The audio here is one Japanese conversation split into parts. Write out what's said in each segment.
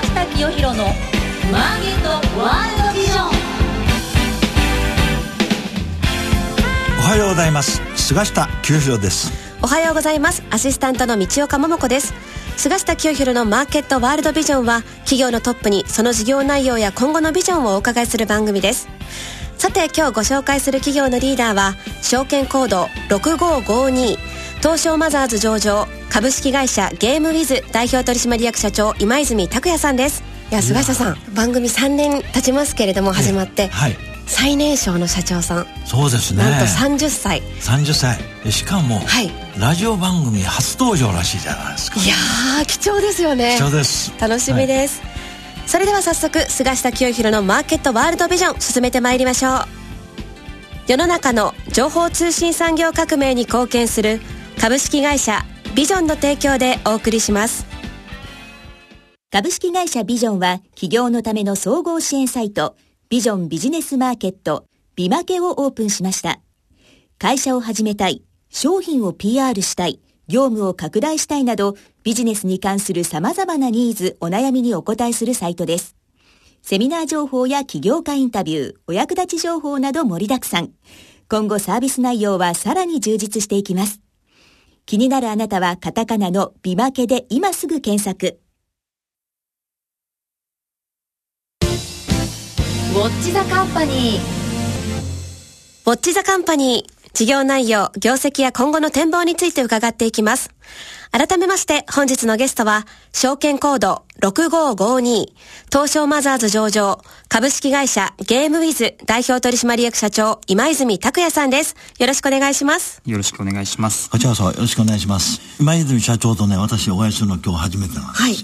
下清弘のマーケットワールドビジョン。おはようございます。菅下清弘です。おはようございます。アシスタントの道岡桃子です。菅下清弘のマーケットワールドビジョンは企業のトップにその事業内容や今後のビジョンをお伺いする番組です。さて今日ご紹介する企業のリーダーは証券コード6552東証マザーズ上場株式会社ゲームウィズ代表取締役社長今泉拓也さんです。いや菅下さん番組3年経ちますけれども始まって、はい。最年少の社長さん。そうですね。なんと30歳。30歳。しかも、はい、ラジオ番組初登場らしいじゃないですか。いや貴重ですよね。貴重です。楽しみです、はい、それでは早速菅下清弘のマーケットワールドビジョン進めてまいりましょう。世の中の情報通信産業革命に貢献する株式会社ビジョンの提供でお送りします株式会社ビジョンは企業のための総合支援サイトビジョンビジネスマーケット、ビマケをオープンしました。会社を始めたい、商品を PR したい、業務を拡大したいなど、ビジネスに関する様々なニーズ、お悩みにお答えするサイトです。セミナー情報や起業家インタビュー、お役立ち情報など盛りだくさん。今後サービス内容はさらに充実していきます。気になるあなたはカタカナのビマケで今すぐ検索。ウォッチザカンパニー。ウォッチザカンパニー。事業内容、業績や今後の展望について伺っていきます。改めまして本日のゲストは、証券コード6552、東証マザーズ上場、株式会社ゲームウィズ代表取締役社長、今泉拓也さんです。よろしくお願いします。よろしくお願いします。こちらこそよろしくお願いします。今泉社長とね、私お会いするの今日初めてなんです。はい。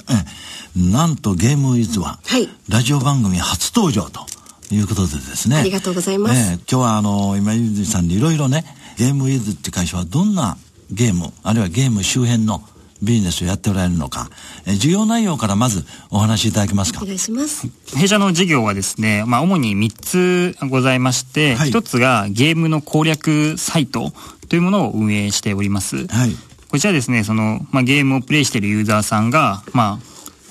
えなんとゲームウィズは、はい、ラジオ番組初登場と。いうことでですね。ありがとうございます。えー、今日はあの、今泉さんにいろいろね、ゲームウィズって会社はどんなゲーム、あるいはゲーム周辺のビジネスをやっておられるのか、えー、事業内容からまずお話しいただけますか？お願いします。弊社の事業はですね、まあ主に3つございまして、はい、1つがゲームの攻略サイトというものを運営しております。はい。こちらですね、その、まあ、ゲームをプレイしているユーザーさんが、ま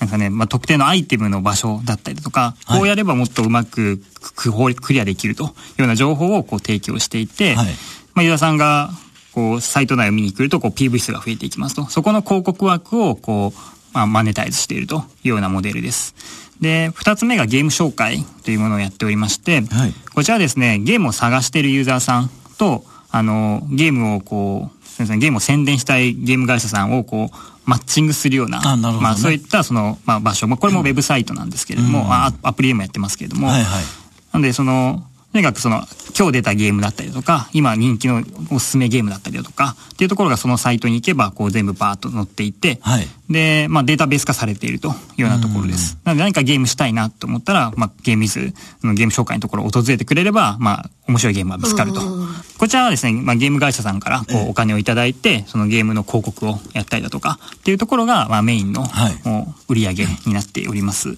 あ、なんかね、まあ、特定のアイテムの場所だったりとか、こうやればもっとうまくクリアできるというような情報をこう提供していて、はい、まあ、ユーザーさんが、こう、サイト内を見に来ると、こう、PV 数が増えていきますと。そこの広告枠を、こう、まあ、マネタイズしているというようなモデルです。で、二つ目がゲーム紹介というものをやっておりまして、はい、こちらですね、ゲームを探しているユーザーさんと、あの、ゲームをこう、ゲームを宣伝したいゲーム会社さんをこう、マッチングするような、あなね、まあそういったその、まあ場所、まあこれもウェブサイトなんですけれども、うん、アプリでもやってますけれども、はいはい、なんでその、とにかくその、今日出たゲームだったりとか、今人気のおすすめゲームだったりだとか、っていうところがそのサイトに行けば、こう全部バーッと載っていて、はい、で、まあデータベース化されているというようなところです。なので何かゲームしたいなと思ったら、まあゲームイズのゲーム紹介のところを訪れてくれれば、まあ面白いゲームが見つかると。こちらはですね、まあゲーム会社さんからこうお金をいただいて、そのゲームの広告をやったりだとか、っていうところが、まあメインの、売り上げになっております。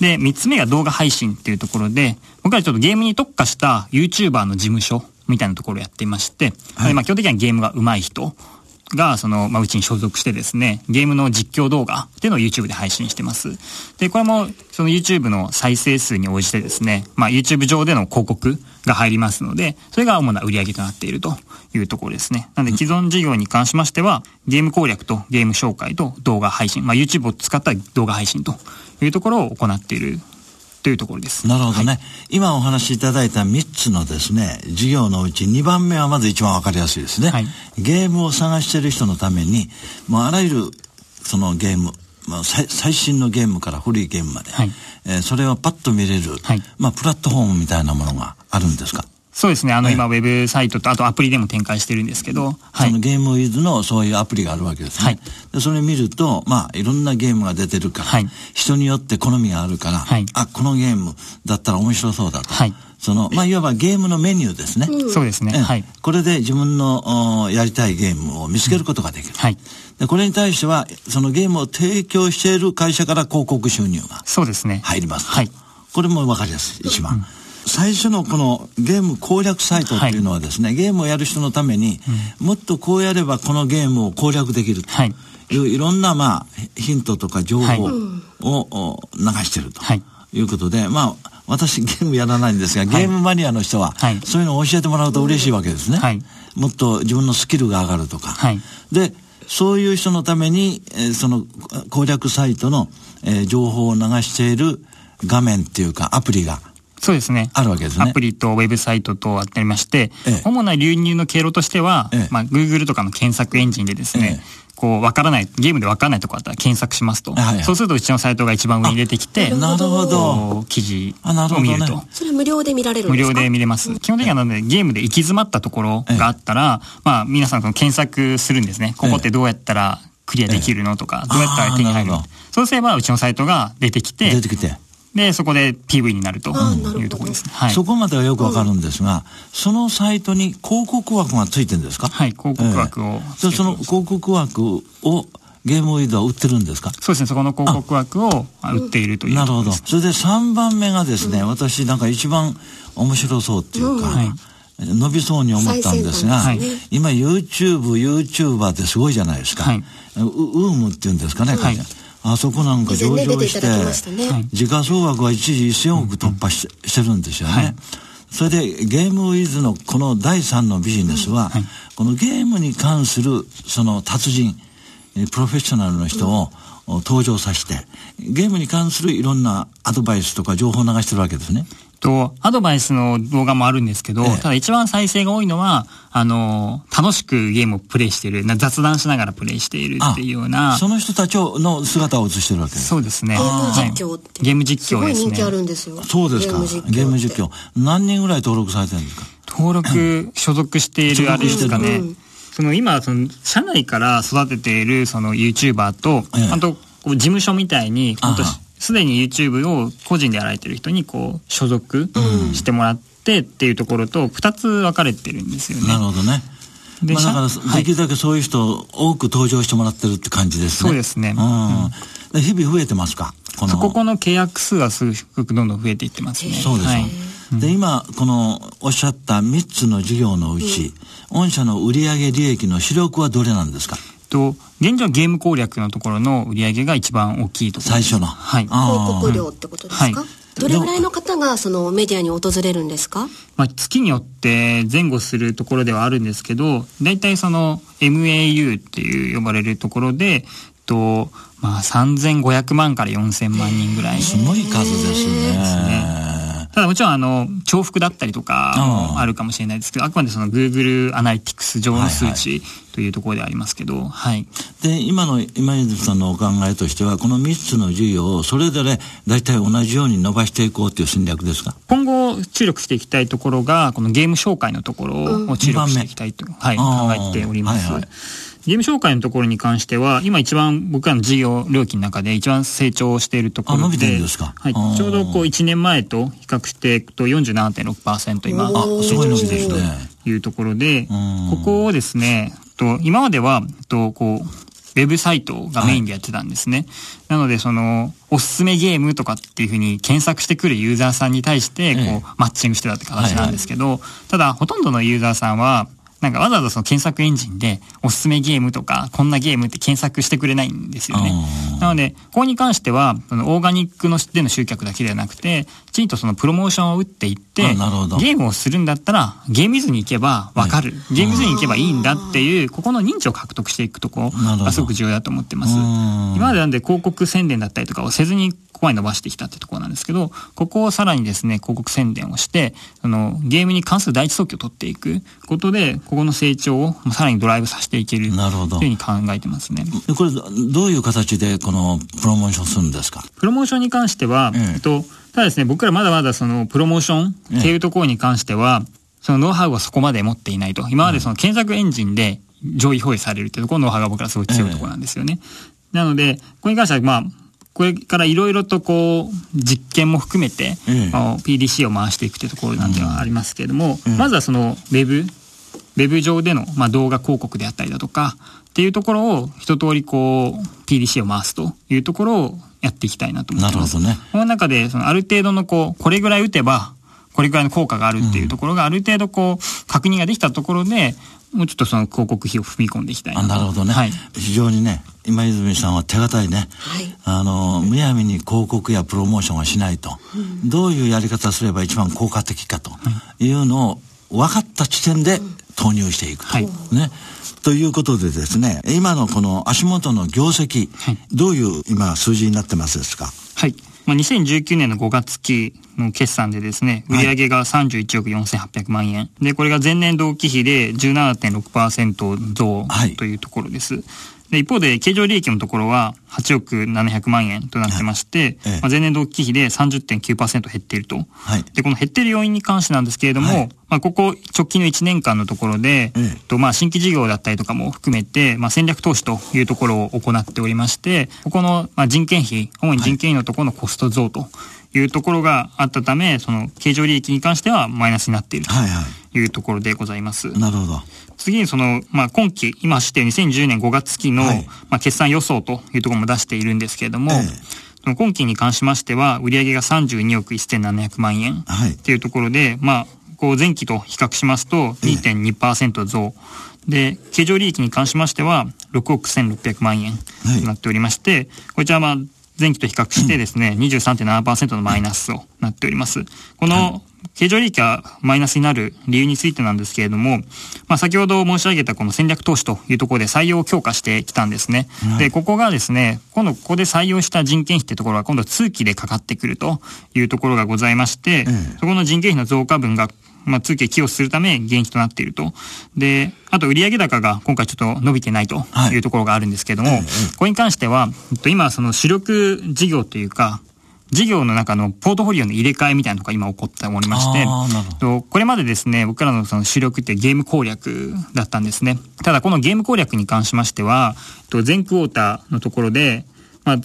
で、三つ目が動画配信っていうところで、僕はちょっとゲームに特化した YouTuber の事務所みたいなところをやっていまして、はい、まあ基本的にはゲームが上手い人が、その、まあ、うちに所属してですね、ゲームの実況動画っていうのを YouTube で配信してます。で、これも、その YouTube の再生数に応じてですね、まあ、YouTube 上での広告が入りますので、それが主な売り上げとなっているというところですね。なので、既存事業に関しましては、ゲーム攻略とゲーム紹介と動画配信、まあ、YouTube を使った動画配信というところを行っているというところです。なるほどね。はい、今お話しいただいた3つのですね、事業のうち2番目はまず一番わかりやすいですね。はい、ゲームを探している人のために、もうあらゆるそのゲーム、まあ、最新のゲームから古いゲームまで、はい、えー、それをパッと見れる、はい、まあ、プラットフォームみたいなものがあるんですか？そうですね。あの、今、ウェブサイトと、あとアプリでも展開してるんですけど、はい。そのゲームウィズのそういうアプリがあるわけですね。はい。で、それ見ると、まあ、いろんなゲームが出てるから、はい。人によって好みがあるから、はい。あ、このゲームだったら面白そうだと。はい。その、まあ、いわばゲームのメニューですね。うん、そうですね。はい。これで自分のやりたいゲームを見つけることができる。はい。で、これに対しては、そのゲームを提供している会社から広告収入が。そうですね。入ります。はい。これもわかりやすい、一番。うん最初のこのゲーム攻略サイトっていうのはですね、はい、ゲームをやる人のために、うん、もっとこうやればこのゲームを攻略できると。い。う、い、ろんなまあヒントとか情報を流してると。い。うことで、はい、まあ、私ゲームやらないんですが、ゲームマニアの人は、はい、そういうのを教えてもらうと嬉しいわけですね。はい、もっと自分のスキルが上がるとか。はい、で、そういう人のために、えー、その攻略サイトの、えー、情報を流している画面っていうかアプリがそうですね。あるわけですね。アプリとウェブサイトとありまして、ええ、主な流入の経路としては、ええ、まあ、Google とかの検索エンジンでですね、こう、わからない、ゲームでわからないところあったら検索しますと。はいはい、そうするとうちのサイトが一番上に出てきて、なるほど。記事を見ると。ね、それ無料で見られるんですか？無料で見れます。基本的にはなので、ゲームで行き詰まったところがあったら、まあ、皆さんその検索するんですね。ここってどうやったらクリアできるのとか、どうやったら手に入るのそうすれば、うちのサイトが出てきて、出てきて。で、そこで PV になるというところですね。はい、そこまではよくわかるんですが、そのサイトに広告枠がついてるんですか？はい、広告枠を、えー、その広告枠をゲームウィードは売ってるんですか？そうですね、そこの広告枠を売っているという。なるほど。それで3番目がですね、うん、私なんか一番面白そうっていうか、うんはい。伸びそうに思ったんですが、はい、今 YouTube、YouTuber ってすごいじゃないですか。はい、ウームっていうんですかね、はい、あそこなんか上場して、ね、時価総額は一時1000億突破し,、してるんですよね。それでゲームウィズのこの第3のビジネスは、このゲームに関するその達人、プロフェッショナルの人を、登場させて、ゲームに関するいろんなアドバイスとか情報を流してるわけですね。と、アドバイスの動画もあるんですけど、ええ、ただ一番再生が多いのは、あの、楽しくゲームをプレイしている、雑談しながらプレイしているっていうような。その人たちの姿を映してるわけそうですね。ゲーム実況って。ゲーム実況ですね。すごい人気あるんですよ。そうですか。ゲーム実況。何人ぐらい登録されてるんですか？登録、所属しているあれですかね。その今、その、社内から育てている、その YouTuber と、ええ、あと、事務所みたいに、本当すでに YouTube を個人でやられてる人に、こう、所属してもらってっていうところと、二つ分かれてるんですよね。なるほどね。まあ、だから、できるだけそういう人、多く登場してもらってるって感じですね。そうですね。うん。日々増えてますか？この。ここの契約数はすごくどんどん増えていってますね。そうですはいで、今、このおっしゃった3つの事業のうち、うん、御社の売上利益の主力はどれなんですか？と、現状ゲーム攻略のところの売り上げが一番大きいと最初の。はい。広告料ってことですか、はい。どれぐらいの方がそのメディアに訪れるんですか、まあ、月によって前後するところではあるんですけど大体その MAU っていう呼ばれるところでと、まあ、3500万から4000万人ぐらい。すごい数ですね。ただもちろんあの重複だったりとかもあるかもしれないですけどあくまでその Google アナリティクス上の数値というところでありますけど、はい、で今の今泉さんのお考えとしてはこの3つの事業をそれぞれ大体同じように伸ばしていこうという戦略ですか？今後注力していきたいところがこのゲーム紹介のところを注力していきたいと、はい、考えております。はいはいゲーム紹介のところに関しては、今一番僕らの事業料金の中で一番成長しているところで、ではい、ちょうどこう1年前と比較していくと47.6%今、成長しているというところで、ここをですね、と今までは、とこう、ウェブサイトがメインでやってたんですね。はい、なので、その、おすすめゲームとかっていうふうに検索してくるユーザーさんに対して、こう、マッチングしてたって形なんですけど、ただ、ほとんどのユーザーさんは、なんかわざわざその検索エンジンでおすすめゲームとかこんなゲームって検索してくれないんですよね。なので、ここに関しては、そのオーガニックのでの集客だけではなくて、きちんとそのプロモーションを打っていって、ゲームをするんだったら、ゲームズに行けばわかる、はい、ゲームズに行けばいいんだっていう、ここの認知を獲得していくところがすごく重要だと思ってます。今までなんで広告宣伝だったりとかをせずにここまで伸ばしてきたってところなんですけど、ここをさらにですね、広告宣伝をして、あの、ゲームに関する第一速記を取っていくことで、ここの成長をさらにドライブさせていけるなるほどというふうに考えてますね。これ、どういう形でこのプロモーションするんですか？プロモーションに関しては、ええっと、ただですね、僕らまだまだそのプロモーションっていうところに関しては、そのノウハウはそこまで持っていないと。今までその検索エンジンで上位表示されるっていうところのノウハウが僕らすごい強いところなんですよね。え、なので、ここに関しては、まあ、これからいろいろとこう、実験も含めて、うん、PDC を回していくというところなんではありますけれども、うん、まずはそのウェブ、ウェブ上での、まあ、動画広告であったりだとか、っていうところを一通りこう、PDC を回すというところをやっていきたいなと思ってます。なるほどね。この中で、そのある程度のこう、これぐらい打てば、これぐらいの効果があるっていうところがある程度こう、確認ができたところで、もうちょっとその広告費を踏み込んでいきたいななるほどね。はい、非常にね、今泉さんは手堅いね。はい、あの、むやみに広告やプロモーションはしないと。うん、どういうやり方すれば一番効果的かというのを分かった地点で投入していくと。はい、ね。ということでですね、今のこの足元の業績、はい、どういう今数字になってますですか？はい。まあ、2019年の5月期の決算でですね、売上が31億4800万円。で、これが前年同期比で17.6%増というところです。はいで、一方で、経常利益のところは8億700万円となってまして、はい、まあ、前年同期比で30.9%減っていると。はい、で、この減っている要因に関してなんですけれども、はい、まあ、ここ直近の1年間のところで、とまあ、新規事業だったりとかも含めて、まあ、戦略投資というところを行っておりまして、ここのまあ人件費、主に人件費のところのコスト増というところがあったため、その経常利益に関してはマイナスになっているというところでございます。はいはい、なるほど。次にその、まあ、今期、今して2010年5月期の、はい、まあ、決算予想というところも出しているんですけれども、ええ、今期に関しましては、売上が32億1700万円っていうところで、はい、まあ、こう前期と比較しますと2.2%増。で、経常利益に関しましては、6億1600万円となっておりまして、こちらはまあ、前期と比較してですね、23.7%のマイナスとなっております。この経常利益がマイナスになる理由についてなんですけれども、まあ、先ほど申し上げたこの戦略投資というところで採用を強化してきたんですね。で、ここがですね、今度ここで採用した人件費ってところは今度通期でかかってくるというところがございまして、そこの人件費の増加分がまあ、通期寄与するため減費となっていると。で、あと売上高が今回ちょっと伸びてないというところがあるんですけれども、はい、これに関しては、今その主力事業というか、事業の中のポートフォリオの入れ替えみたいなのが今起こっておりまして、これまでですね、僕らのその主力ってゲーム攻略だったんですね。ただこのゲーム攻略に関しましては、全クォーターのところで、まあ、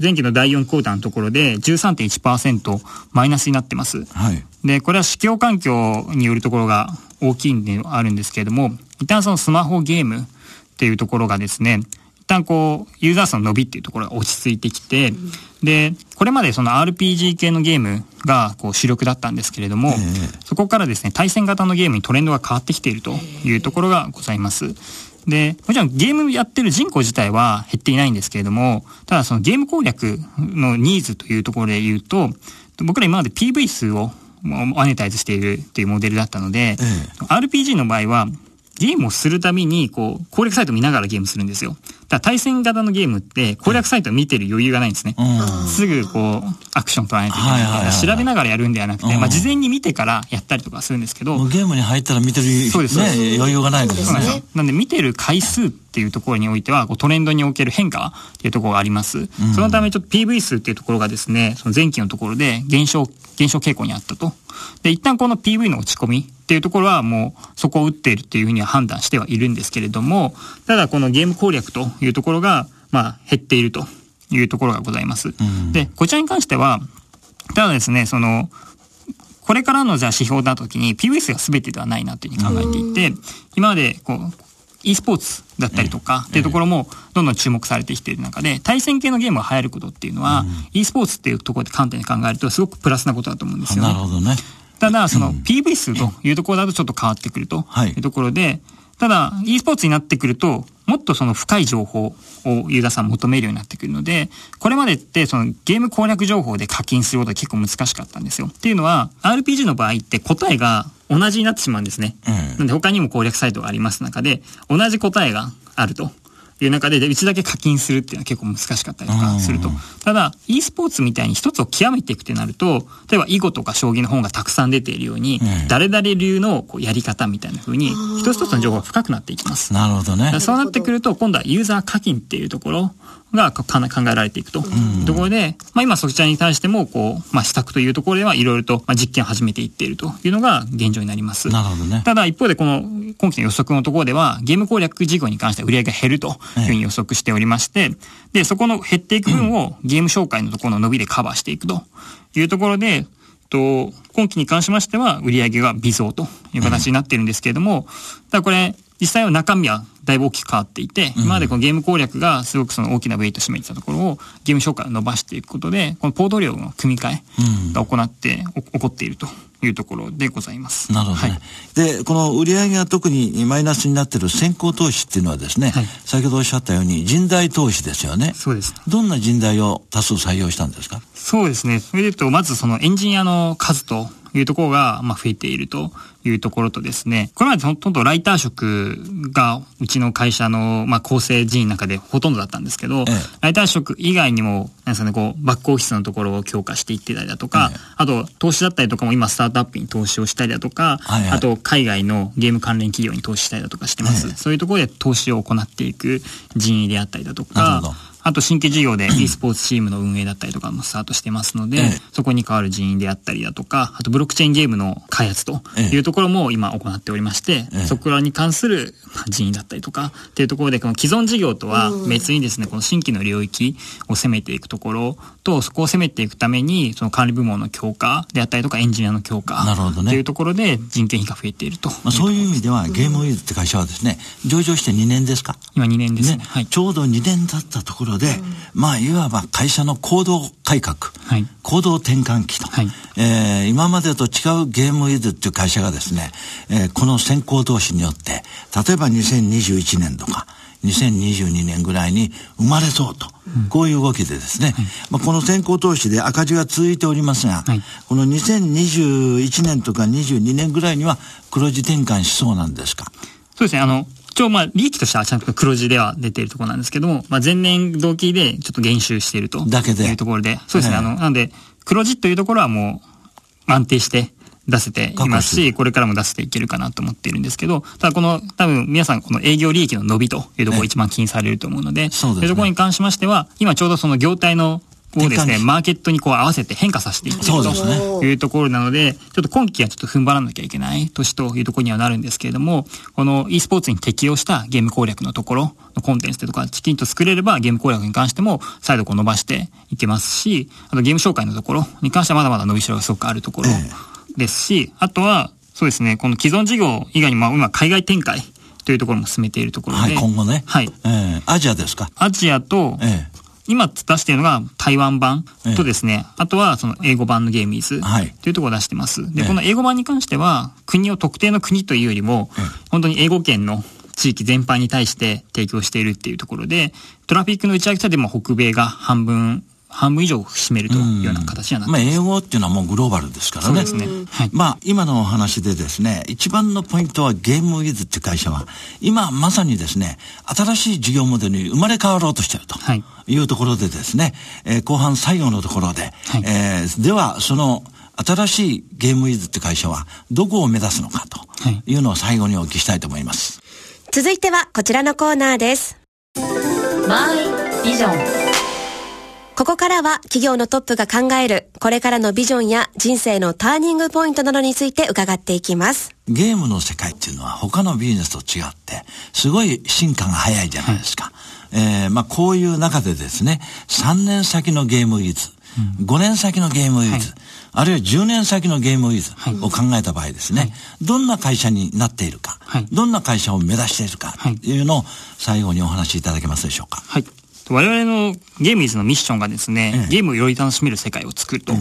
前期の第4クォーターのところで13.1%マイナスになってます。はい、で、これは市況環境によるところが大きいんであるんですけれども、一旦そのスマホゲームっていうところがですね、一旦こう、ユーザー数の伸びっていうところが落ち着いてきて、で、これまでその RPG 系のゲームがこう主力だったんですけれども、そこからですね、対戦型のゲームにトレンドが変わってきているというところがございます。で、もちろんゲームやってる人口自体は減っていないんですけれども、ただそのゲーム攻略のニーズというところで言うと、僕ら今まで PV 数をマネタイズしているっていうモデルだったので、ええ、RPG の場合はゲームをするたびに、こう、攻略サイト見ながらゲームするんですよ。だ対戦型のゲームって攻略サイト見てる余裕がないんですね。うん、すぐこう、アクション取らないといけないから、調べながらやるんではなくて、まあ事前に見てからやったりとかするんですけど。ゲームに入ったら見てる、そうです、ね、余裕がないんですね。なんで見てる回数っていうところにおいては、こうトレンドにおける変化っていうところがあります。うん、そのためちょっと PV 数っていうところがですね、その前期のところで減少、減少傾向にあったと。で、一旦この PV の落ち込みっていうところはもうそこを打っているっていうふうには判断してはいるんですけれども、ただこのゲーム攻略というところが、まあ減っているというところがございます。うん、で、こちらに関しては、ただですね、その、これからのじゃあ指標だときに PVS が全てではないなというふうに考えていて、今までこう、e スポーツだったりとかっていうところもどんどん注目されてきている中で、対戦系のゲームが流行ることっていうのは、e スポーツっていうところで観点で考えるとすごくプラスなことだと思うんですよ、ね。なるほどね。ただ、その PV 数というところだとちょっと変わってくるというところで、ただ、e スポーツになってくると、もっとその深い情報をユーザーさん求めるようになってくるので、これまでってそのゲーム攻略情報で課金することは結構難しかったんですよ。っていうのは、RPG の場合って答えが同じになってしまうんですね。うん、なんで他にも攻略サイトがあります中で、同じ答えがあると。いう中で、うちだけ課金するっていうのは結構難しかったりとかすると。ただ、e スポーツみたいに一つを極めていくってなると、例えば囲碁とか将棋の本がたくさん出ているように、誰々流のこうやり方みたいな風に、一つ一つの情報が深くなっていきます。なるほどね。そうなってくると、今度はユーザー課金っていうところが考えられていくというところで、まあ今そちらに対しても、こう、まあ施策というところではいろいろと実験を始めていっているというのが現状になります。なるほどね。ただ一方でこの今期の予測のところでは、ゲーム攻略事業に関しては売り上げが減るというふうに予測しておりまして、で、そこの減っていく分をゲーム紹介のところの伸びでカバーしていくというところで、と、今期に関しましては売り上げが微増という形になっているんですけれども、ただこれ、実際は中身はだいぶ大きく変わっていて、今までこのゲーム攻略がすごくその大きなウェイト占めてたところをゲーム紹介を伸ばしていくことで、このポート量の組み替えが行って、起こっているというところでございます。なるほど、ね、はい、で、この売上が特にマイナスになっている先行投資っていうのはですね、はい、先ほどおっしゃったように人材投資ですよね。そうです。どんな人材を多数採用したんですか？そうですね。それで言うと、まずそのエンジニアの数というところが、まあ、増えているというところとですね、これまでほとんどライター職がうちの会社の、まあ、構成人員の中でほとんどだったんですけど、ええ、ライター職以外にも、なんですかね、こう、バックオフィスのところを強化していってたりだとか、え、あと、投資だったりとかも今スタートアップに投資をしたりだとか、はいはい、あと、海外のゲーム関連企業に投資したりだとかしてます。そういうところで投資を行っていく人員であったりだとか、あと新規事業で e スポーツチームの運営だったりとかもスタートしてますので、ええ、そこに代わる人員であったりだとか、あとブロックチェーンゲームの開発というところも今行っておりまして、え、そこらに関する人員だったりとかっていうところで、この既存事業とは別にですね、この新規の領域を攻めていくところと、そこを攻めていくために、その管理部門の強化であったりとかエンジニアの強化なるほど、ね、っていうところで人件費が増えていると。まあ、そういう意味ではゲームウィズって会社はですね、上場して2年ですか？今2年ですね。ね。はい、ちょうど2年経ったところで、まああ、いわば会社の行動改革、はい、行動転換期と、はい、えー、今までと違うゲームウィズっていう会社がですね、えー、この先行投資によって、例えば2021年とか、2022年ぐらいに生まれそうと、うん、こういう動きでですね、はい、まあ、この先行投資で赤字が続いておりますが、はい、この2021年とか22年ぐらいには黒字転換しそうなんですか？そうですね、あの、一応まあ利益としてはちゃんと黒字では出ているところなんですけども、まあ前年同期でちょっと減収しているとだけで。いうところで、そうですね、あの、なんで黒字というところはもう安定して出せていますし、これからも出せていけるかなと思っているんですけど、ただこの多分皆さんこの営業利益の伸びというところを一番気にされると思うので、そういうところに関しましては、今ちょうどその業態のをですね、マーケットにこう合わせて変化させていっているというところなので、ちょっと今期はちょっと踏ん張らなきゃいけない年というところにはなるんですけれども、この e スポーツに適用したゲーム攻略のところのコンテンツとか、きちんと作れればゲーム攻略に関しても再度こう伸ばしていけますし、あとゲーム紹介のところに関してはまだまだ伸びしろがすごくあるところですし、あとは、そうですね、この既存事業以外にも今海外展開というところも進めているところで。はい、今後ね。はい。えー、アジアですか？アジアと、えー今出しているのが台湾版とですね、ええ、あとはその英語版のゲームイズというところを出してます。で、この英語版に関しては、国を特定の国というよりも、本当に英語圏の地域全般に対して提供しているっていうところで、トラフィックの打ち上げ者でも北米が半分半分以上占めるというような形にはなってます。まあ、英語っていうのはもうグローバルですからね。そうですね。はい、まあ、今のお話でですね、一番のポイントはゲームウィズっていう会社は、今まさにですね、新しい事業モデルに生まれ変わろうとしているというところでですね、えー、後半最後のところで、はい、えー、では、その、新しいゲームウィズって会社はどこを目指すのかというのを最後にお聞きしたいと思います。続いてはこちらのコーナーです。マイビジョンここからは企業のトップが考えるこれからのビジョンや人生のターニングポイントなどについて伺っていきます。ゲームの世界っていうのは他のビジネスと違って、すごい進化が早いじゃないですか。はい、えー、まあこういう中でですね、3年先のゲームウィズ、うん、5年先のゲームウィズ、はい、あるいは10年先のゲームウィズを考えた場合ですね、はい、どんな会社になっているか、はい、どんな会社を目指しているかというのを最後にお話しいただけますでしょうか。はい我々のゲームイズのミッションがですね、ゲームをより楽しめる世界を作ると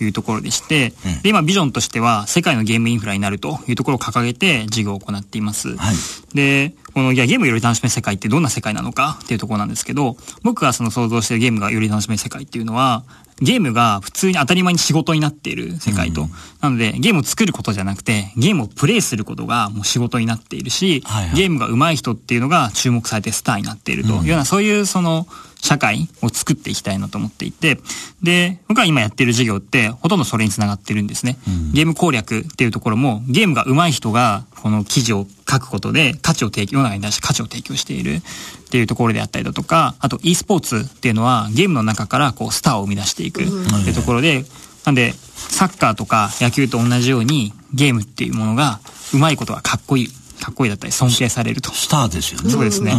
いうところでして、で、今ビジョンとしては世界のゲームインフラになるというところを掲げて事業を行っています。はい、で、この、いや、ゲームをより楽しめる世界ってどんな世界なのかっていうところなんですけど、僕がその想像しているゲームがより楽しめる世界っていうのは、ゲームが普通に当たり前に仕事になっている世界と。うん、なので、ゲームを作ることじゃなくて、ゲームをプレイすることがもう仕事になっているし、はいはい、ゲームが上手い人っていうのが注目されてスターになっていると。いうような、そういうその、社会を作っていきたいなと思っていて、で、僕が今やっている事業って、ほとんどそれにつながってるんですね。うん、ゲーム攻略っていうところも、ゲームが上手い人が、この記事を書くことで価値を提供、世の中に対して価値を提供しているっていうところであったりだとか、あと e スポーツっていうのはゲームの中からこうスターを生み出していくっていうところで、なんで、サッカーとか野球と同じようにゲームっていうものが上手いことがかっこいい。かっこいいだったり尊敬されると。スターですよね。そうですね。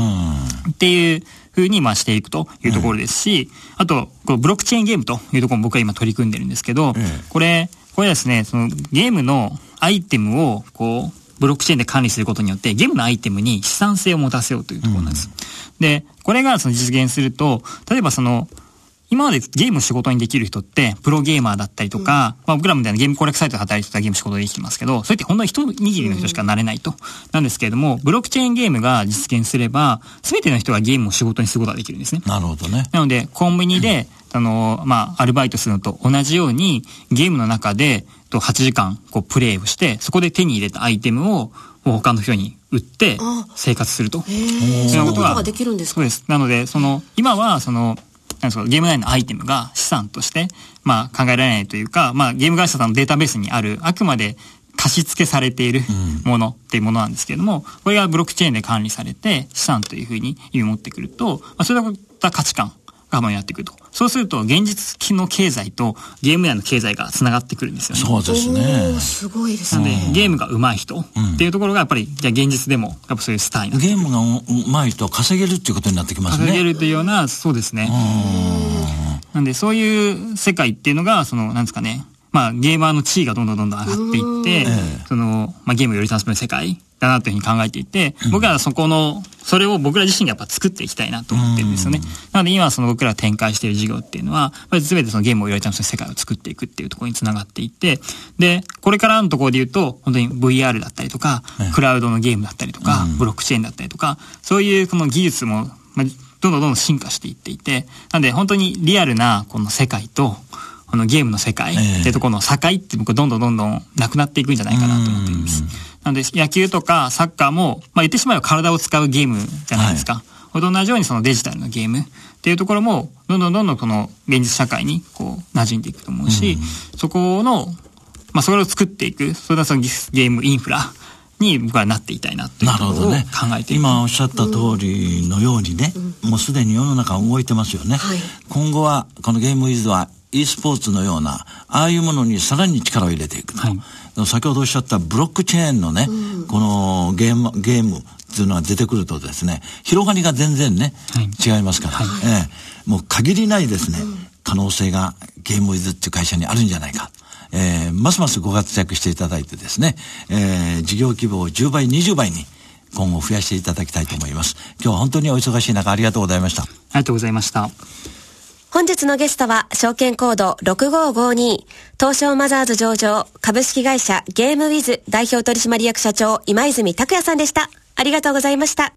っていうふうにまあしていくというところですし、あと、こうブロックチェーンゲームというところも僕は今取り組んでるんですけど、これ、これですね、そのゲームのアイテムをこう、ブロックチェーンで管理することによって、ゲームのアイテムに資産性を持たせようというところなんです。うん、で、これがその実現すると、例えばその、今までゲームを仕事にできる人って、プロゲーマーだったりとか、うん、まあ僕らみたいなゲームコレクサイトで働いてたゲーム仕事できてますけど、それって本当に一握りの人しかなれないと。うん、なんですけれども、ブロックチェーンゲームが実現すれば、すべての人がゲームを仕事にすることができるんですね。なるほどね。なので、コンビニで、あの、まあ、アルバイトするのと同じように、ゲームの中で、と8時間、こう、プレイをして、そこで手に入れたアイテムを、他の人に売って生活すると。そんなことができるんですか？そうです。なので、その、今は、その、なんですか、ゲーム内のアイテムが資産として、まあ考えられないというか、まあゲーム会社さんのデータベースにある、あくまで貸し付けされているものっていうものなんですけれども、これがブロックチェーンで管理されて資産というふうに持ってくると、まあ、そういった価値観がまあやってくると。そうすると、現実の経済とゲーム内の経済が繋がってくるんですよね。そうですね。すごいですね。なので、ゲームが上手い人っていうところが、やっぱり、じゃあ現実でも、やっぱそういうスターになゲームが上手い人は稼げるっていうことになってきますね。稼げるというような、そうですね。なんで、そういう世界っていうのが、その、なんですかね、まあ、ゲーマーの地位がどんどんどんどん上がっていって、その、まあ、ゲームをより楽しめる世界だなというふうに考えていて、僕はそこの、それを僕ら自身がやっぱ作っていきたいなと思ってるんですよね。なので今その僕ら展開している事業っていうのは、すべてそのゲームをより楽しめる世界を作っていくっていうところにつながっていって、で、これからのところで言うと、本当に VR だったりとか、クラウドのゲームだったりとか、ブロックチェーンだったりとか、そういうこの技術も、まあ、どんどんどんどん進化していっていて、なんで本当にリアルなこの世界と、このゲームの世界っていうところの境って僕どんどんどんどんなくなっていくんじゃないかなと思っています。なので野球とかサッカーも、まあ言ってしまえば体を使うゲームじゃないですか。はい、と同じようにそのデジタルのゲームっていうところも、どんどんどんどんこの現実社会にこう馴染んでいくと思うし、そこの、まあそれを作っていく、それはそのゲームインフラに僕はなっていたいなということを考えて、ね、今おっしゃった通りのようにね、うん、もうすでに世の中動いてますよね、はい、今後はこのゲームウィズは e スポーツのようなああいうものにさらに力を入れていくと、はい、先ほどおっしゃったブロックチェーンのね、うん、このゲームゲームっていうのが出てくるとですね広がりが全然ね、はい、違いますから、はい、ええ、もう限りないですね、うん、可能性がゲームウィズっていう会社にあるんじゃないか。えー、ますますご活躍していただいてですね、えー、事業規模を10倍、20倍に今後増やしていただきたいと思います。今日は本当にお忙しい中ありがとうございました。ありがとうございました。本日のゲストは、証券コード6552、東証マザーズ上場、株式会社ゲームウィズ代表取締役社長、今泉拓也さんでした。ありがとうございました。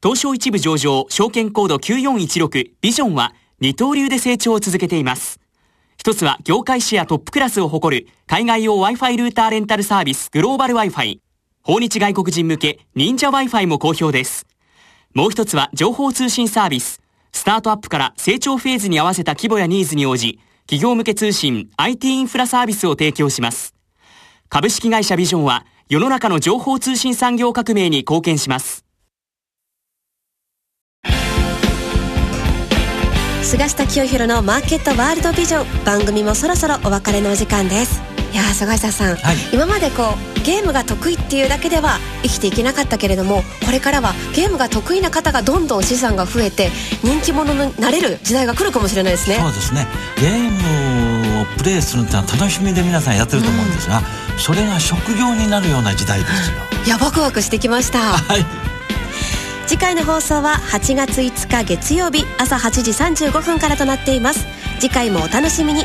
東証一部上場、証券コード9416、ビジョンは、二刀流で成長を続けています。一つは業界シェアトップクラスを誇る海外用 Wi-Fi ルーターレンタルサービスグローバル Wi-Fi。訪日外国人向け忍者 Wi-Fi も好評です。もう一つは情報通信サービス。スタートアップから成長フェーズに合わせた規模やニーズに応じ、企業向け通信 IT インフラサービスを提供します。株式会社ビジョンは世の中の情報通信産業革命に貢献します。菅下清弘のマーケットワールドビジョン番組もそろそろお別れのお時間ですいや菅下さん、はい、今までこうゲームが得意っていうだけでは生きていけなかったけれどもこれからはゲームが得意な方がどんどん資産が増えて人気者になれる時代が来るかもしれないですね。そうですね。ゲームをプレイするってのは楽しみで皆さんやってると思うんですが、うん、それが職業になるような時代ですよ。いやワクワクしてきました。はい。次回の放送は8月5日月曜日朝8時35分からとなっています。次回もお楽しみに